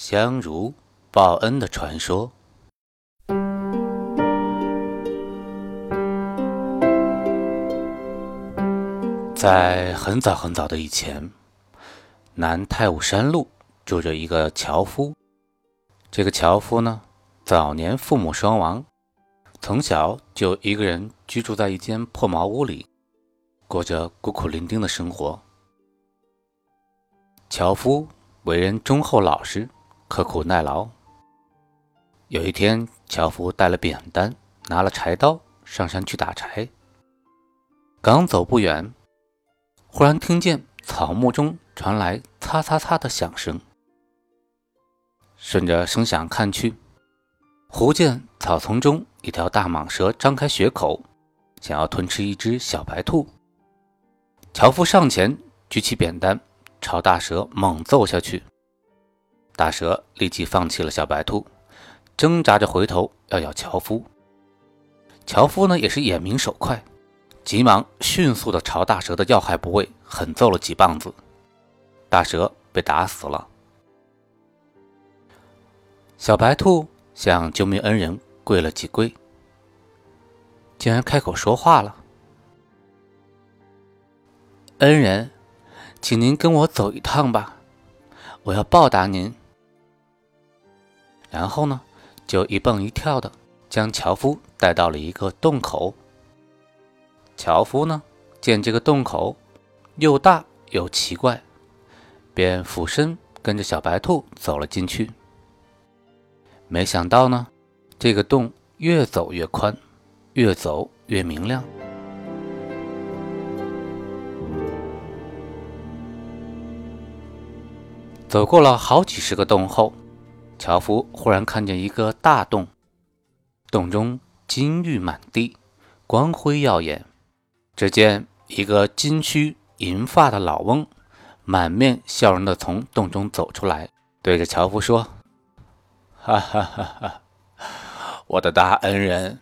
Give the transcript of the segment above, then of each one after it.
香如报恩的传说。在很早很早的以前，南太武山路住着一个樵夫。这个樵夫呢，早年父母双亡，从小就一个人居住在一间破茅屋里，过着孤苦伶仃的生活。樵夫为人忠厚老实，刻苦耐劳。有一天，樵夫带了扁担，拿了柴刀，上山去打柴。刚走不远。忽然听见草木中传来“擦擦擦”的响声，顺着声响看去，忽见草丛中一条大蟒蛇张开血口，想要吞吃一只小白兔。樵夫上前举起扁担，朝大蛇猛揍下去。大蛇立即放弃了小白兔，挣扎着回头要咬樵夫。樵夫呢，也是眼明手快。急忙迅速地朝大蛇的要害部位狠揍了几棒子，大蛇被打死了。小白兔向救命恩人跪了几跪，竟然开口说话了：“恩人，请您跟我走一趟吧，我要报答您。”然后呢，就一蹦一跳的将樵夫带到了一个洞口。樵夫呢，见这个洞口又大又奇怪，便俯身跟着小白兔走了进去。没想到呢，这个洞越走越宽，越走越明亮。走过了好几十个洞后，樵夫忽然看见一个大洞，洞中金玉满地，光辉耀眼。只见一个金须银发的老翁，满面笑容的从洞中走出来，对着樵夫说：“哈哈哈哈，我的大恩人，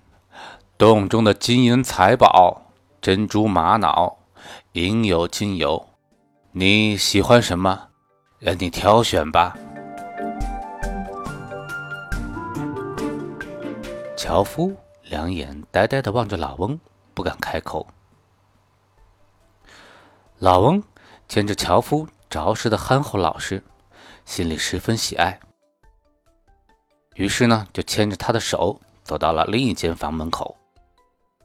洞中的金银财宝、珍珠玛瑙，应有尽有，你喜欢什么，任你挑选吧。”樵夫两眼呆呆的望着老翁，不敢开口。老翁见着樵夫着实的憨厚老实，心里十分喜爱，于是呢，就牵着他的手走到了另一间房门口，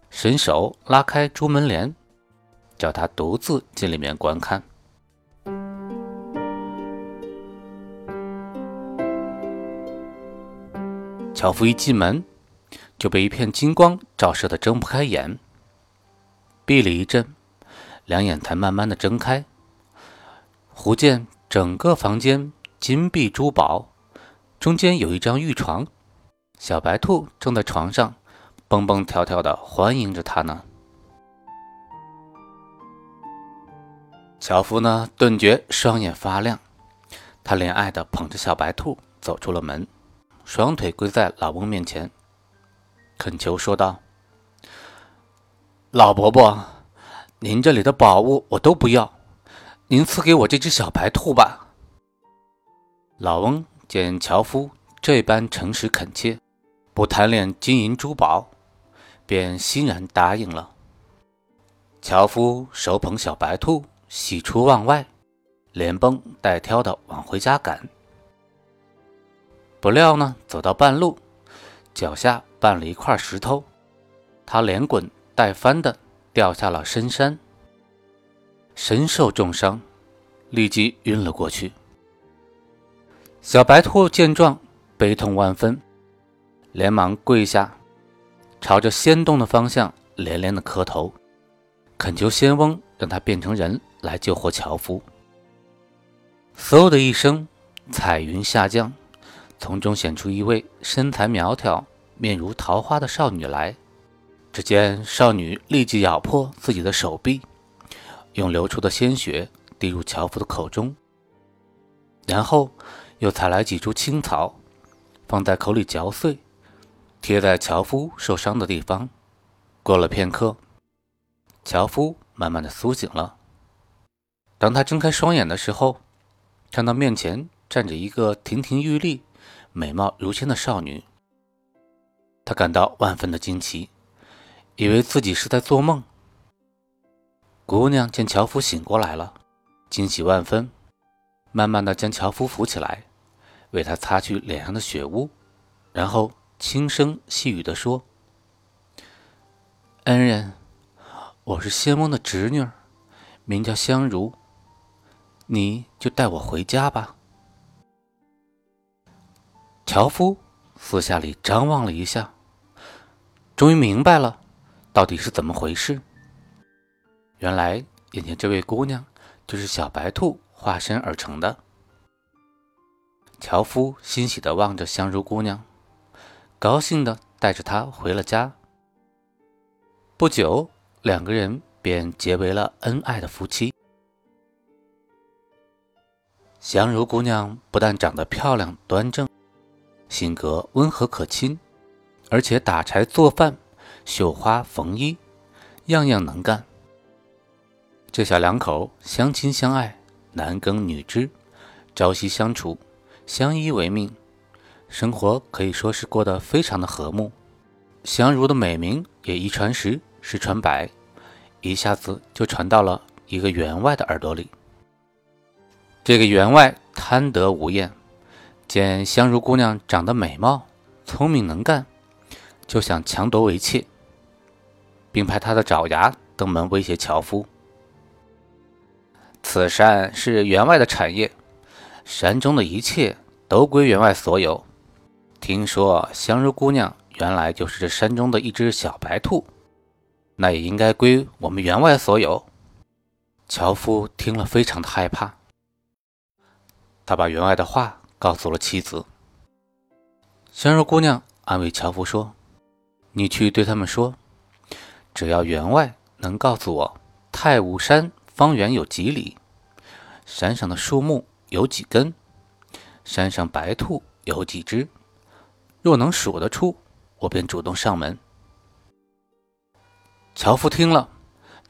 伸手拉开朱门帘，叫他独自进里面观看。樵夫一进门，就被一片金光照射的睁不开眼，闭了一阵。两眼才慢慢的睁开，忽见整个房间金碧珠宝，中间有一张玉床，小白兔正在床上蹦蹦跳跳的欢迎着他呢。樵夫呢顿觉双眼发亮，他怜爱的捧着小白兔走出了门，双腿跪在老翁面前，恳求说道：“老伯伯。”您这里的宝物我都不要，您赐给我这只小白兔吧。老翁见樵夫这般诚实恳切，不贪恋金银珠宝，便欣然答应了。樵夫手捧小白兔，喜出望外，连蹦带跳的往回家赶。不料呢，走到半路，脚下绊了一块石头，他连滚带翻的。掉下了深山，身受重伤，立即晕了过去。小白兔见状，悲痛万分，连忙跪下，朝着仙洞的方向连连的磕头，恳求仙翁让他变成人来救活樵夫。嗖的一声，彩云下降，从中显出一位身材苗条、面如桃花的少女来。只见少女立即咬破自己的手臂，用流出的鲜血滴入樵夫的口中，然后又采来几株青草，放在口里嚼碎，贴在樵夫受伤的地方。过了片刻，樵夫慢慢的苏醒了。当他睁开双眼的时候，看到面前站着一个亭亭玉立、美貌如仙的少女，他感到万分的惊奇。以为自己是在做梦。姑娘见樵夫醒过来了，惊喜万分，慢慢的将樵夫扶起来，为他擦去脸上的血污，然后轻声细语的说：“恩人，我是仙翁的侄女，名叫香如，你就带我回家吧。”樵夫四下里张望了一下，终于明白了。到底是怎么回事？原来眼前这位姑娘就是小白兔化身而成的。樵夫欣喜地望着香如姑娘，高兴地带着她回了家。不久，两个人便结为了恩爱的夫妻。香如姑娘不但长得漂亮端正，性格温和可亲，而且打柴做饭。绣花缝衣，样样能干。这小两口相亲相爱，男耕女织，朝夕相处，相依为命，生活可以说是过得非常的和睦。香如的美名也一传十，十传百，一下子就传到了一个员外的耳朵里。这个员外贪得无厌，见香如姑娘长得美貌、聪明能干，就想强夺为妾。并派他的爪牙登门威胁樵夫：“此山是员外的产业，山中的一切都归员外所有。听说香如姑娘原来就是这山中的一只小白兔，那也应该归我们员外所有。”樵夫听了非常的害怕，他把员外的话告诉了妻子。香如姑娘安慰樵夫说：“你去对他们说。”只要员外能告诉我太武山方圆有几里，山上的树木有几根，山上白兔有几只，若能数得出，我便主动上门。樵夫听了，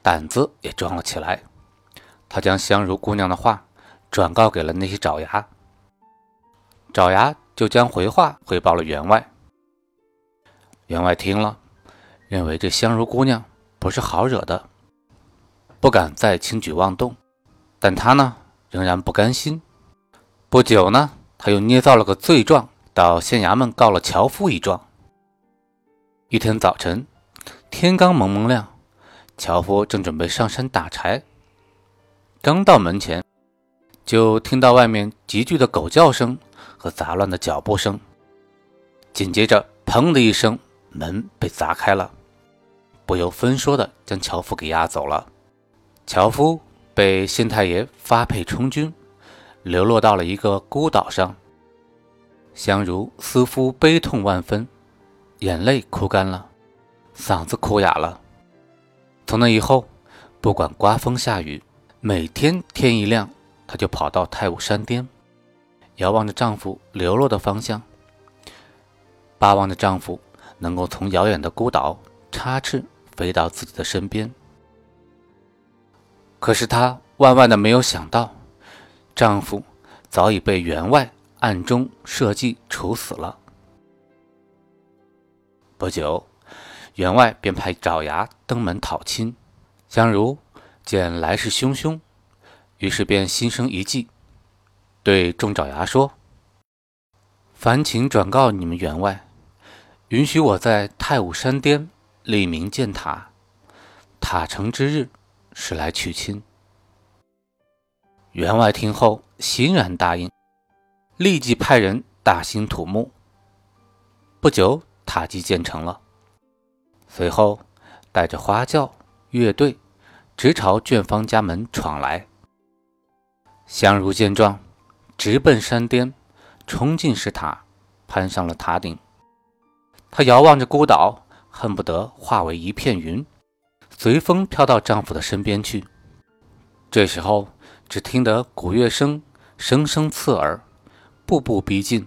胆子也壮了起来，他将香如姑娘的话转告给了那些爪牙，爪牙就将回话回报了员外。员外听了。认为这香如姑娘不是好惹的，不敢再轻举妄动。但他呢，仍然不甘心。不久呢，他又捏造了个罪状，到县衙门告了樵夫一状。一天早晨，天刚蒙蒙亮，樵夫正准备上山打柴，刚到门前，就听到外面急剧的狗叫声和杂乱的脚步声。紧接着，砰的一声，门被砸开了。不由分说的将樵夫给押走了。樵夫被县太爷发配充军，流落到了一个孤岛上。香如似乎悲痛万分，眼泪哭干了，嗓子哭哑了。从那以后，不管刮风下雨，每天天一亮，她就跑到太武山巅，遥望着丈夫流落的方向，巴望着丈夫能够从遥远的孤岛插翅。飞到自己的身边，可是她万万的没有想到，丈夫早已被员外暗中设计处死了。不久，员外便派爪牙登门讨亲。相如见来势汹汹，于是便心生一计，对众爪牙说：“烦请转告你们员外，允许我在太武山巅。”立名建塔，塔成之日，是来娶亲。员外听后欣然答应，立即派人大兴土木。不久，塔基建成了。随后，带着花轿、乐队，直朝卷方家门闯来。香如见状，直奔山巅，冲进石塔，攀上了塔顶。她遥望着孤岛，恨不得化为一片云，随风飘到丈夫的身边去。这时候，只听得鼓乐声声声刺耳，步步逼近。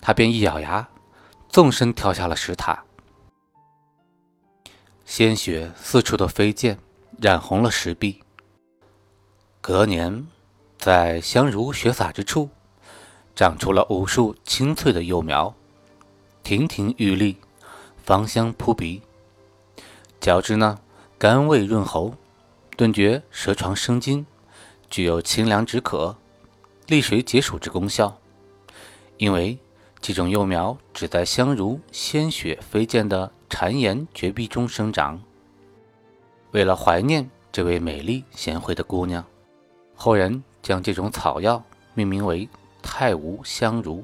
她便一咬牙，纵身跳下了石塔。鲜血四处的飞溅，染红了石壁。隔年，在香如雪洒之处，长出了无数青翠的幼苗，亭亭玉立，芳香扑鼻。嚼之呢，甘味润喉，顿觉舌床生津，具有清凉止渴、利水解暑之功效。因为这种幼苗只在香如鲜血飞溅的谗岩绝壁中生长。为了怀念这位美丽贤惠的姑娘。后人将这种草药命名为太无香茹。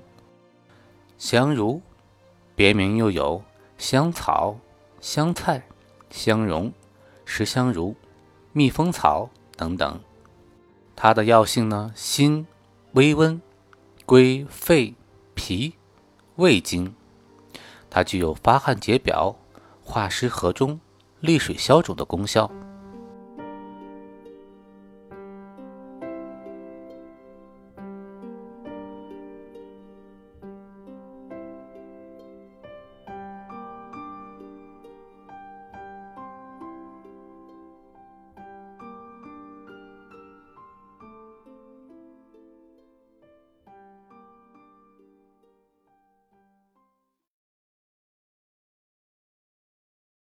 香茹别名又有香草、香菜、香茸、石香茹、蜜蜂草等等。它的药性呢，辛、微温，归肺、脾、胃经。它具有发汗解表、化湿和中、利水消肿的功效。